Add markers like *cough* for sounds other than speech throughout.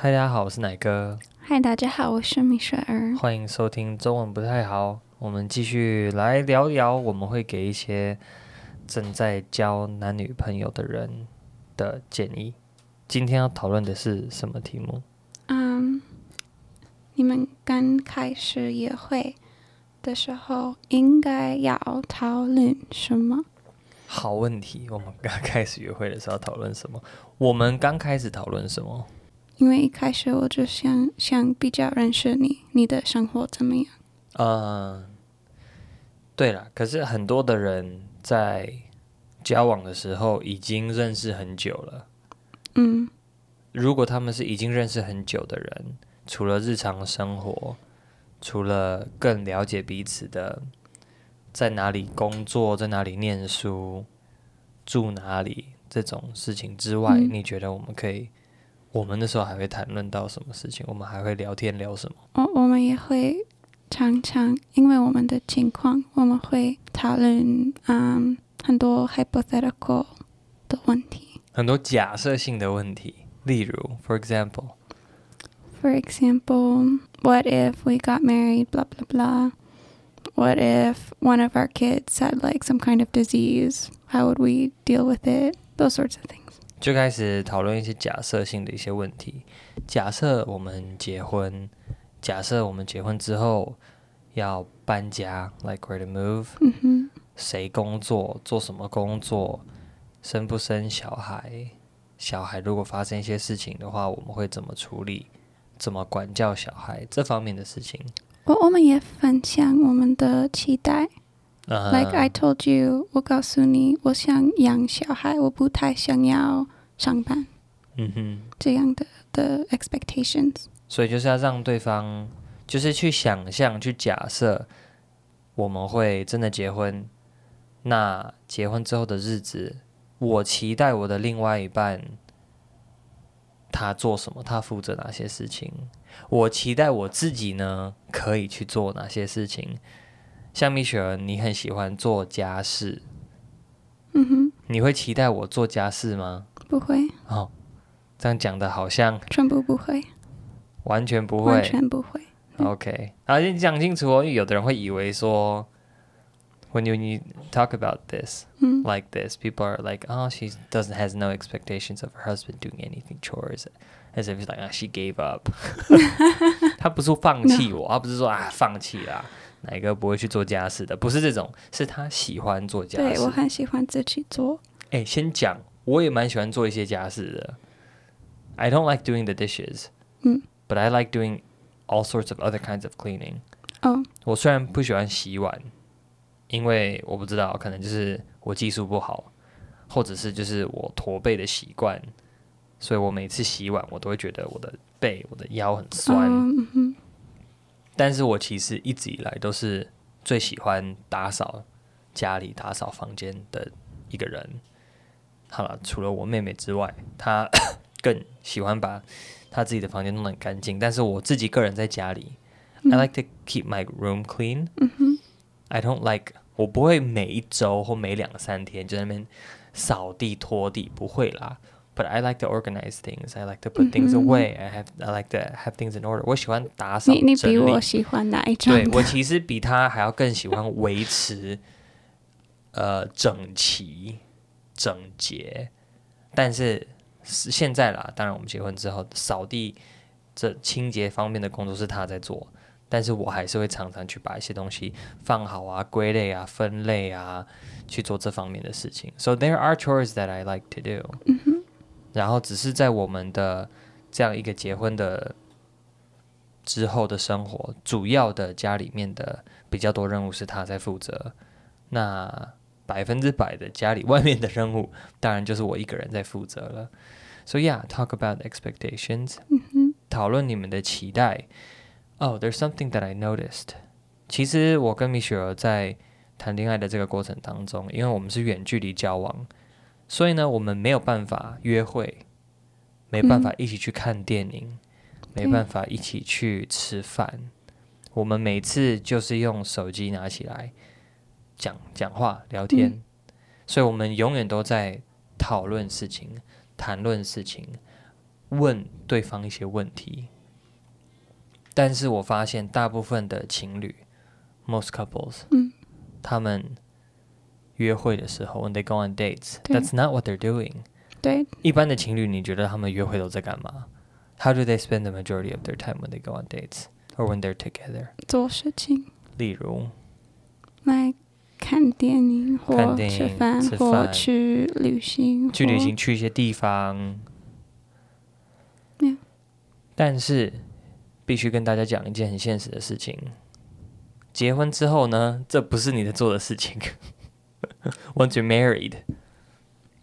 嗨，大家好，我是奶哥。嗨，大家好，我是米雪儿。欢迎收听中文不太好，我们继续来聊一聊，我们会给一些正在交男女朋友的人的建议。今天要讨论的是什么题目？嗯，um, 你们刚开始约会的时候应该要讨论什么？好问题，我们刚开始约会的时候讨论什么？我们刚开始讨论什么？因为一开始我就想想比较认识你，你的生活怎么样？嗯，对了，可是很多的人在交往的时候已经认识很久了。嗯，如果他们是已经认识很久的人，除了日常生活，除了更了解彼此的，在哪里工作，在哪里念书，住哪里这种事情之外，嗯，你觉得我们可以？我们那时候还会谈论到什么事情？我们还会聊天聊什么？我我们也会常常因为我们的情况，我们会讨论嗯很多 hypothetical 的问题，很多假设性的问题。例如，for example，for example，what if we got married？blah blah blah，what if one of our kids had like some kind of disease？How would we deal with it？Those sorts of things. 就开始讨论一些假设性的一些问题。假设我们结婚，假设我们结婚之后要搬家，like where to move，嗯，谁工作，做什么工作，生不生小孩，小孩如果发生一些事情的话，我们会怎么处理，怎么管教小孩这方面的事情。我我们也分享我们的期待。Uh, Like I told you，我告诉你，我想养小孩，我不太想要上班。嗯哼，这样的的 expectations。所以就是要让对方，就是去想象、去假设，我们会真的结婚。那结婚之后的日子，我期待我的另外一半，他做什么？他负责哪些事情？我期待我自己呢，可以去做哪些事情？像米雪儿，你很喜欢做家事，嗯哼，你会期待我做家事吗？不会。哦，这样讲的好像全部不会，完全不会，完全不会。OK，好，先讲清楚哦，因为有的人会以为说，when you, when you talk about this,、嗯、like this, people are like, oh, she doesn't has no expectations of her husband doing anything chores, as if it's like, ah, she gave up。他不是放弃我，他 No. 不是说啊放弃啦。哪个不会去做家事的？不是这种，是他喜欢做家事。对，我很喜欢自己做。哎，先讲，我也蛮喜欢做一些家事的。I don't like doing the dishes，嗯，but I like doing all sorts of other kinds of cleaning。哦，我虽然不喜欢洗碗，因为我不知道，可能就是我技术不好，或者是就是我驼背的习惯，所以我每次洗碗，我都会觉得我的背、我的腰很酸。嗯但是我其实一直以来都是最喜欢打扫家里、打扫房间的一个人。好了，除了我妹妹之外，她更喜欢把她自己的房间弄得很干净。但是我自己个人在家里、嗯、I like to keep my room clean。I don't like，我不会每一周或每两三天就在那边扫地拖地，不会啦。But I like to organize things. I like to put things away. I have I like to have things in order. 我喜欢打扫整理。你你比我喜欢哪一种？对，我其实比他还要更喜欢维持，呃，整齐、整洁。但是现在啦，当然我们结婚之后，扫地这清洁方面的工作是他在做，但是我还是会常常去把一些东西放好啊、归类啊、分类啊，去做这方面的事情。So there are chores that I like to do. 然后只是在我们的这样一个结婚的之后的生活，主要的家里面的比较多任务是他在负责，那百分之百的家里外面的任务，当然就是我一个人在负责了。So yeah, talk about expectations，讨论你们的期待。Oh, there's something that I noticed。其实我跟米雪儿在谈恋爱的这个过程当中，因为我们是远距离交往。所以呢，我们没有办法约会，没办法一起去看电影，嗯、没办法一起去吃饭。我们每次就是用手机拿起来讲讲话、聊天，嗯、所以我们永远都在讨论事情、谈论事情。问对方一些问题。但是我发现大部分的情侣，most couples，嗯，他们约会的时候，when they go on 对 dates，that's not what they're doing。对，一般的情侣，你觉得他们约会都在干嘛？How do they spend the majority of their time when they go on dates or when they're together？做事情，例如，来看电影或看电影吃饭吃饭或去旅行，去旅行，去一些地方。Yeah. 但是。必须跟大家讲一件很现实的事情：结婚之后呢，这不是你在做的事情。 *laughs* Once you're married,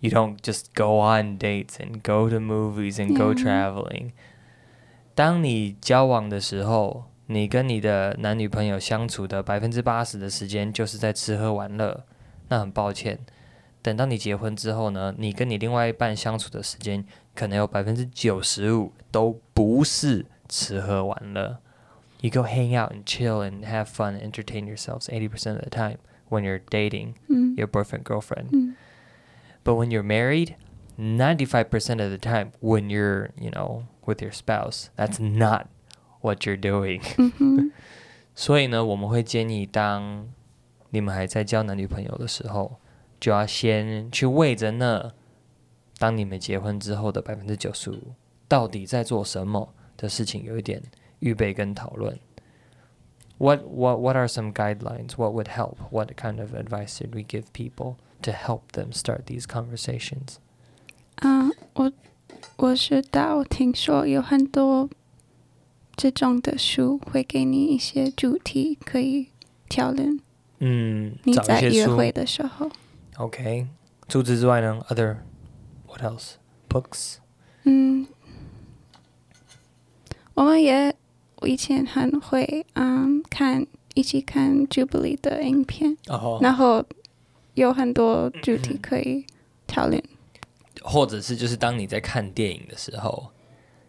you don't just go on dates and go to movies and go traveling. Yeah. 当你交往的时候，你跟你的男女朋友相处的百分之八十的时间就是在吃喝玩乐。那很抱歉，等到你结婚之后呢，你跟你另外一半相处的时间可能有百分之九十五都不是。吃喝玩乐，you go hang out and chill and have fun, entertain yourselves eighty percent of the time when you're dating your boyfriend girlfriend. But when you're married, ninety five percent of the time when you're you know with your spouse, that's not what you're doing. *laughs* *laughs* 所以呢，我们会建议，当你们还在交男女朋友的时候，就要先去为着那当你们结婚之后的百分之九十五到底在做什么。的事情有一点预备跟讨论。 What what what are some guidelines? What would help? What kind of advice did we give people to help them start these conversations? 啊，我我知道，听说有很多这种的书会给你一些主题可以讨论。嗯，你在约会的时候。OK，除此之外呢？Other what else? Books. 嗯。我们也 我以前很会嗯看一起看 Jubilee 的影片，oh. 然后有很多主题可以讨论，或者是就是当你在看电影的时候，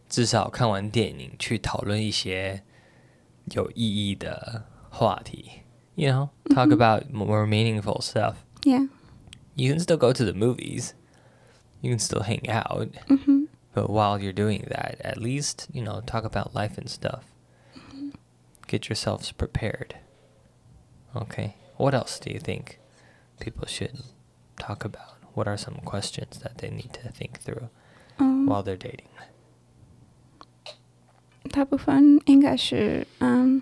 至少看完电影去讨论一些有意义的话题，you know talk about more meaningful stuff. Yeah, you can still go to the movies, you can still hang out. But while you're doing that, at least, you know, talk about life and stuff. Get yourselves prepared. Okay. What else do you think people should talk about? What are some questions that they need to think through while they're dating? 大部分应该是 um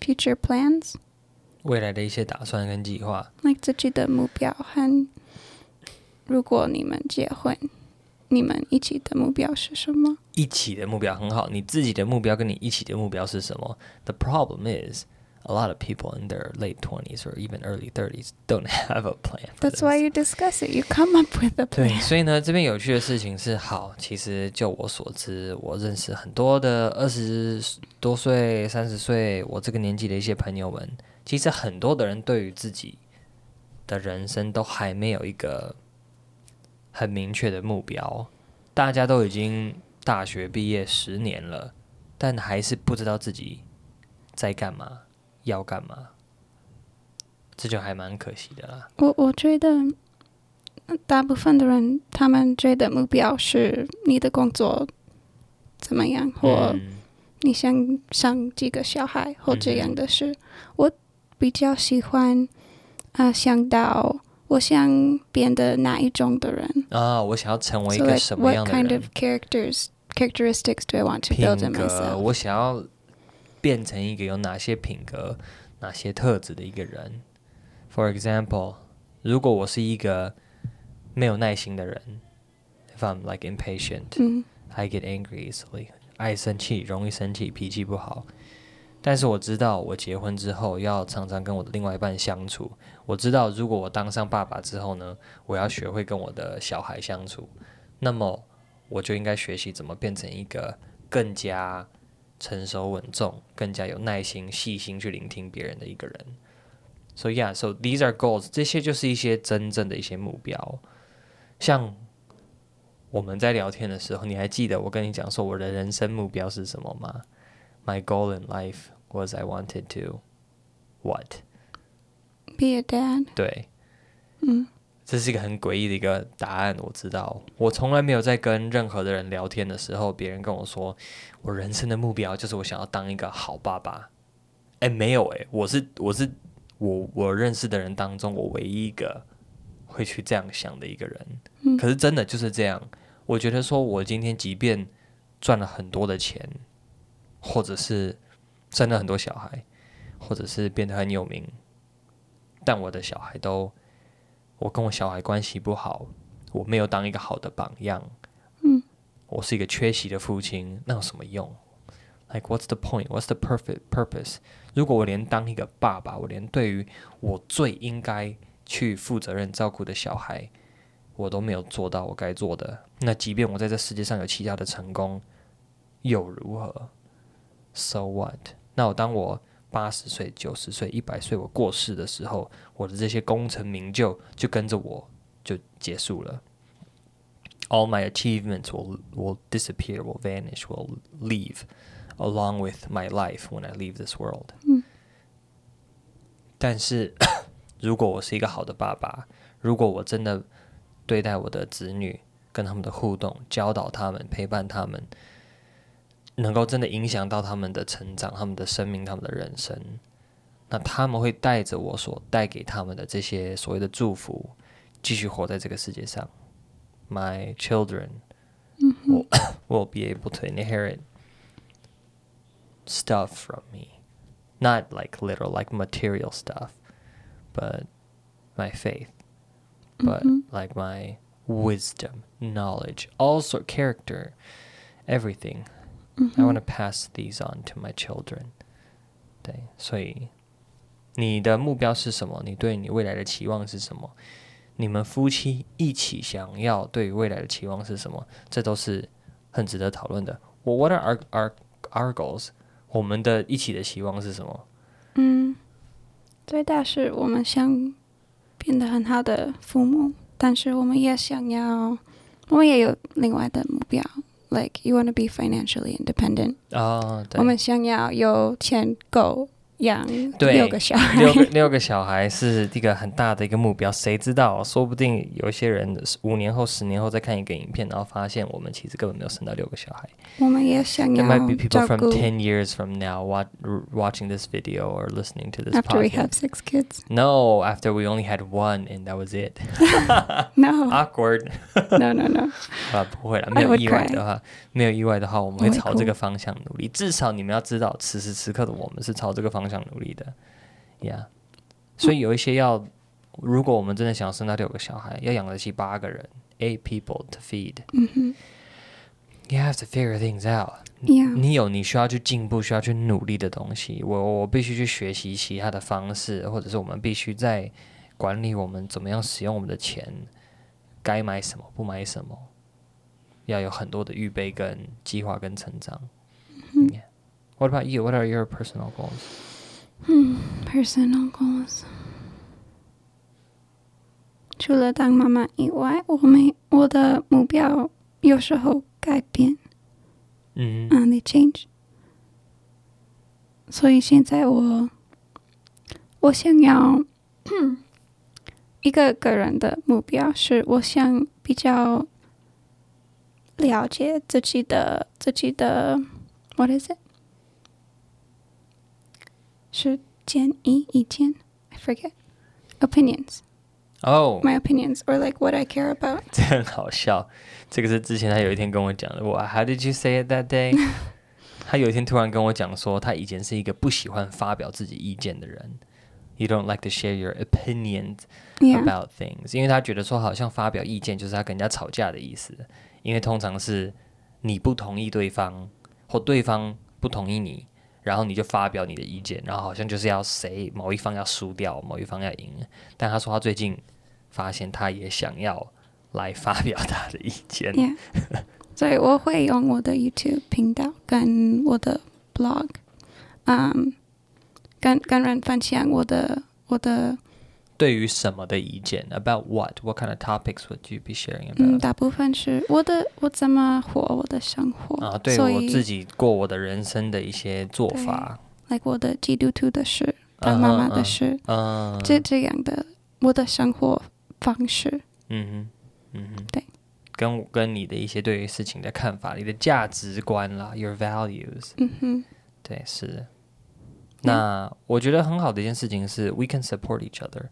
future plans. 未来的一些打算跟计划。like 自己的目标和如果你们结婚。 你们一起的目标是什么？一起的目标很好。你自己的目标跟你一起的目标是什么？The problem is a lot of people in their late twenties or even early thirties don't have a plan. That's why you discuss it. You come up with a plan. 对，所以呢，这边有趣的事情是，好，其实就我所知，我认识很多的二十多岁、三十岁，我这个年纪的一些朋友们，其实很多的人对于自己的人生都还没有一个。很明确的目标，大家都已经大学毕业十年了，但还是不知道自己在干嘛，要干嘛，这就还蛮可惜的啦。我我觉得，大部分的人他们追的目标是你的工作怎么样，或你想生几个小孩，或这样的事。嗯、我比较喜欢啊、呃，想到。我想变得哪一种的人啊？我想要成为一个什么样的人 so、like、？What kind of characters, characteristics do I want to build in myself？我想要变成一个有哪些品格、哪些特质的一个人？For example，如果我是一个没有耐心的人，If I'm like impatient，嗯，I get angry easily，爱生气，容易生气，脾气不好。但是我知道，我结婚之后要常常跟我的另外一半相处。我知道，如果我当上爸爸之后呢，我要学会跟我的小孩相处。那么，我就应该学习怎么变成一个更加成熟稳重、更加有耐心、细心去聆听别人的一个人。So yeah, so these are goals。这些就是一些真正的一些目标。像我们在聊天的时候，你还记得我跟你讲说我的人生目标是什么吗？My goal in life was I wanted to what? Be a dad. 对，嗯，这是一个很诡异的一个答案。我知道，我从来没有在跟任何的人聊天的时候，别人跟我说，我人生的目标就是我想要当一个好爸爸。哎，没有哎，我是我是我我认识的人当中，我唯一一个会去这样想的一个人。嗯，可是真的就是这样。我觉得说，我今天即便赚了很多的钱，或者是生了很多小孩，或者是变得很有名，但我的小孩都，我跟我小孩关系不好，我没有当一个好的榜样，嗯，我是一个缺席的父亲，那有什么用？Like what's the point? What's the perfect purpose? 如果我连当一个爸爸，我连对于我最应该去负责任照顾的小孩，我都没有做到我该做的，那即便我在这世界上有其他的成功，又如何？So what？那我当我八十岁、九十岁、一百岁我过世的时候，我的这些功成名就就跟着我就结束了。All my achievements will will disappear, will vanish, will leave along with my life when I leave this world。嗯。但是，如果我是一个好的爸爸，如果我真的对待我的子女，跟他们的互动，教导他们，陪伴他们，能够真的影响到他们的成长、他们的生命、他们的人生，那他们会带着我所带给他们的这些所谓的祝福，继续活在这个世界上。My children will will be able to inherit stuff from me, not like literal, like material stuff, but my faith. But like my wisdom, knowledge, also character, everything. I want to pass these on to my children. 对，所以你的目标是什么？你对你未来的期望是什么？你们夫妻一起想要对于未来的期望是什么？这都是很值得讨论的。我 What are our our our goals？我们的一起的期望是什么？嗯，最大是我们想。变得很好的父母，但是我们也想要，我们也有另外的目标 ，like you want to be financially independent。哦，对。我们想要有钱够。 养六个小孩，六个六个小孩是一个很大的一个目标。谁知道，说不定有些人五年后、十年后再看一个影片，然后发现我们其实根本没有生到六个小孩。我们也想要 There might be people from ten years from now watch, watching this video or listening to this. After we have six kids. No, after we only had one and that was it. No. Awkward. No, no, no. 啊，不会了，没有意外的话，没有意外的话，我们会朝这个方向努力。至少你们要知道，此时此刻的我们是朝这个方向。想努力的，呀、yeah.，所以有一些要，如果我们真的想生到六个小孩，要养得起八个人，eight people to feed，嗯哼，you have to figure things out。Yeah. 你有你需要去进步、需要去努力的东西，我我必须去学习其他的方式，或者是我们必须在管理我们怎么样使用我们的钱，该买什么不买什么，要有很多的预备跟计划跟成长。嗯、yeah. What about you? What are your personal goals? 嗯，personal goals。除了当妈妈以外，我没我的目标有时候改变。嗯。啊，they change。所以现在我我想要 *clears throat* 一个个人的目标是，我想比较了解自己的自己的，what is it？是建议意见，I forget opinions。哦，my opinions or like what I care about。*laughs* 这很好笑，这个是之前他有一天跟我讲的。我 How did you say it that day？他有一天突然跟我讲说，他以前是一个不喜欢发表自己意见的人。You don't *laughs* like to share your opinions about things，、yeah. 因为他觉得说好像发表意见就是他跟人家吵架的意思。因为通常是你不同意对方，或对方不同意你。 然后你就发表你的意见，然后好像就是要谁某一方要输掉，某一方要赢。但他说他最近发现他也想要来发表他的意见。Yeah. 所以我会用我的 YouTube 频道跟我的 blog，嗯、um,，跟跟人分享我的我的。对于什么的意见？About what? What kind of topics would you be sharing about？嗯，大部分是我的我怎么活我的生活啊，对我自己过我的人生的一些做法，like 我的基督徒的事，当妈妈的事，嗯，这这样的我的生活方式。嗯哼，嗯哼，对，跟跟你的一些对于事情的看法，你的价值观啦，your values。嗯哼，对，是的。那我觉得很好的一件事情是，we can support each other。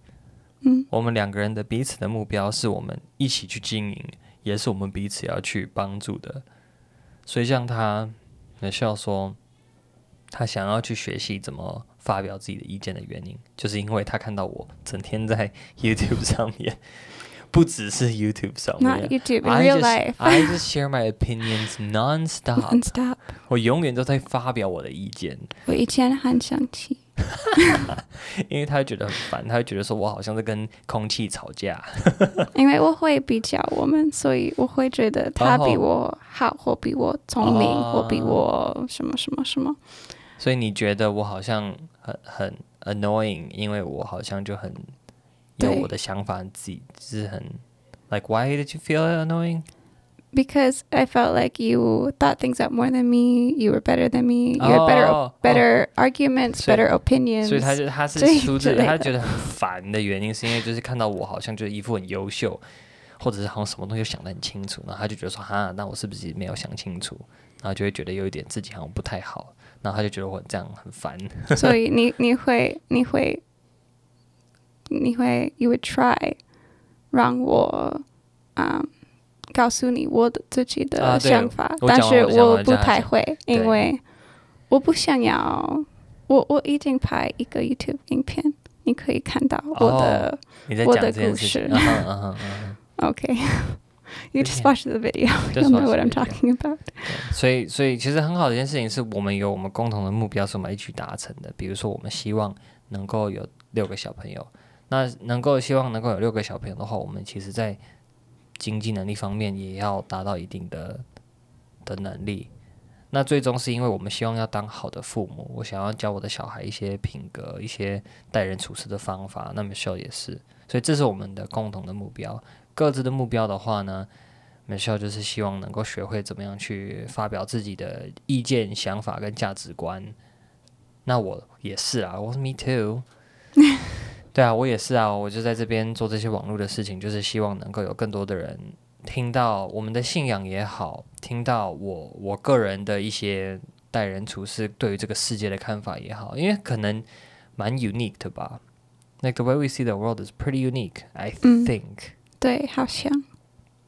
嗯，我们两个人的彼此的目标是我们一起去经营，也是我们彼此要去帮助的。所以像他，Michelle 说，他想要去学习怎么发表自己的意见的原因，就是因为他看到我整天在 *laughs* YouTube 上面。不只是 YouTube 上面，Not YouTube, in real life. I just share my opinions nonstop. *laughs* Nonstop. 我永远都在发表我的意见。我以前很生气，*laughs* 因为他觉得很烦，他会觉得说我好像在跟空气吵架。*laughs* 因为我会比较我们，所以我会觉得他比我好，或比我聪明，或比我什么什么什么。所以你觉得我好像很很 annoying，因为我好像就很。有我的想法，自己是很，like why did you feel annoying? Because I felt like you thought things out more than me. You were better than me. You had better better arguments, better opinions. 所以他就他是出自他觉得很烦的原因，是因为就是看到我好像就一副很优秀，或者是好像什么东西想得很清楚，然后他就觉得说哈，那我是不是没有想清楚？然后就会觉得有一点自己好像不太好，然后他就觉得我这样很烦。所以你你会你会。 *laughs* 你会，you would try，让我，嗯，告诉你我的自己的想法，啊、但是我不太会，因为我不想要。我我已经拍一个 YouTube 影片，你可以看到我的、哦、我的故事。*laughs* OK，you *laughs* just watch the video，you *laughs* know what I'm talking about。所以，所以其实很好的一件事情是我们有我们共同的目标，是我们一起达成的。比如说，我们希望能够有六个小朋友。那能够希望能够有六个小朋友的话，我们其实在经济能力方面也要达到一定的的能力。那最终是因为我们希望要当好的父母，我想要教我的小孩一些品格、一些待人处事的方法。那 Michelle 也是，所以这是我们的共同的目标。各自的目标的话呢，Michelle 就是希望能够学会怎么样去发表自己的意见、想法跟价值观。那我也是啊，我是 Me too。对啊，我也是啊，我就在这边做这些网络的事情，就是希望能够有更多的人听到我们的信仰也好，听到我我个人的一些待人处事对于这个世界的看法也好，因为可能蛮 unique 的吧。Like the way we see the world is pretty unique, I think、嗯。对，好像。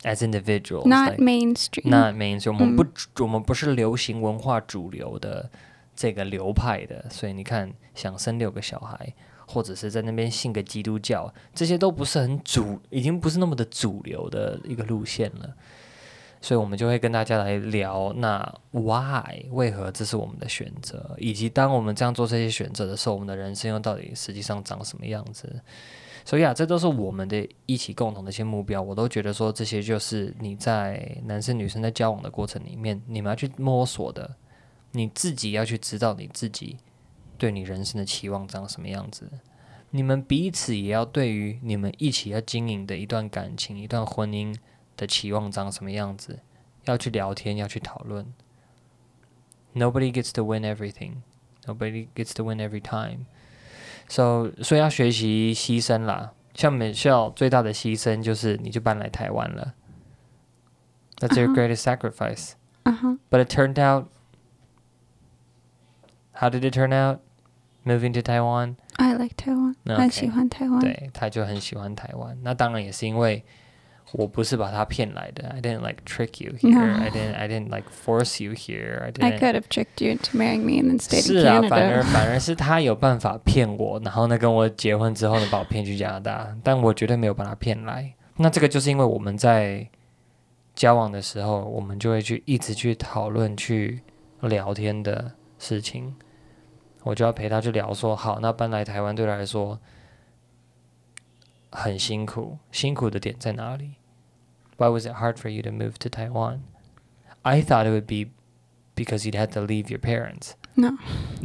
As individuals, not mainstream, not mainstream。我们不、嗯，我们不是流行文化主流的这个流派的，所以你看，想生六个小孩。或者是在那边信个基督教，这些都不是很主，已经不是那么的主流的一个路线了。所以，我们就会跟大家来聊，那 why 为何这是我们的选择，以及当我们这样做这些选择的时候，我们的人生又到底实际上长什么样子？所以啊，这都是我们的一起共同的一些目标。我都觉得说，这些就是你在男生女生在交往的过程里面，你们要去摸索的，你自己要去知道你自己。对你人生的期望长什么样子？你们彼此也要对于你们一起要经营的一段感情、一段婚姻的期望长什么样子？要去聊天，要去讨论。Nobody gets to win everything. Nobody gets to win every time. So，所以要学习牺牲啦。像 Michelle 最大的牺牲就是你就搬来台湾了。That's your greatest sacrifice. Uh-huh. But it turned out. How did it turn out? Moving to Taiwan. I like Taiwan. Okay. 很喜欢台湾。对，他就很喜欢台湾。那当然也是因为我不是把他骗来的。I didn't like trick you here. No. I didn't. I didn't like force you here. I didn't. I could have tricked you into marrying me and then stayed in Canada. 是啊，反而反而是他有办法骗我，然后呢跟我结婚之后呢把我骗去加拿大，但我绝对没有把他骗来。那这个就是因为我们在交往的时候，我们就会去一直去讨论、去聊天的事情。 我就要陪他去聊说，好，那搬来台湾对他来说很辛苦，辛苦的点在哪里？Why was it hard for you to move to Taiwan? I thought it would be because you'd had to leave your parents. No，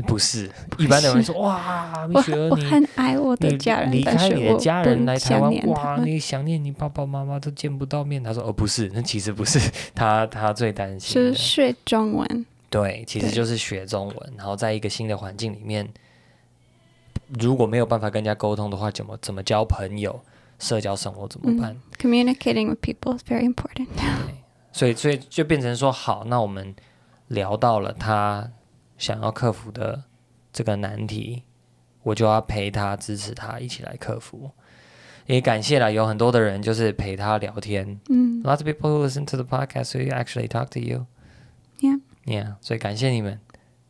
不是，一般的人说，哇，米雪儿，你很爱我的家人，离开你的家人来台湾，哇，你想念你爸爸妈妈都见不到面。他说，哦，不是，那其实不是，他他最担心的是学中文。对，其实就是学中文，然后在一个新的环境里面，如果没有办法跟人家沟通的话，怎么怎么交朋友？社交生活怎么办？嗯、Communicating with people is very important. *laughs* 对，所以所以就变成说，好，那我们聊到了他想要克服的这个难题，我就要陪他、支持他，一起来克服。也感谢了有很多的人，就是陪他聊天。嗯，Lots of people who listen to the podcast who actually talk to you. Yeah, yeah. 所以感谢你们。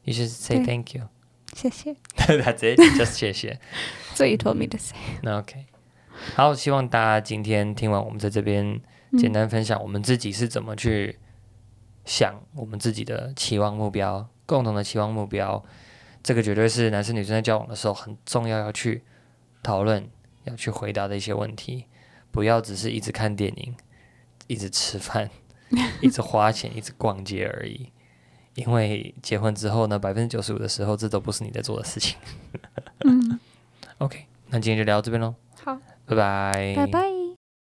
You should say thank you. 谢谢。*laughs* That's it. Just 谢谢。*laughs* So you told me to say. OK。好，希望大家今天听完我们在这边简单分享我们自己是怎么去想我们自己的期望目标，共同的期望目标。这个绝对是男生女生在交往的时候很重要要去讨论、要去回答的一些问题。不要只是一直看电影、一直吃饭、*laughs* 一直花钱、一直逛街而已。因为结婚之后呢，百分之九十五的时候，这都不是你在做的事情。嗯，*laughs* OK，那今天就聊到这边喽。好，拜拜。拜拜。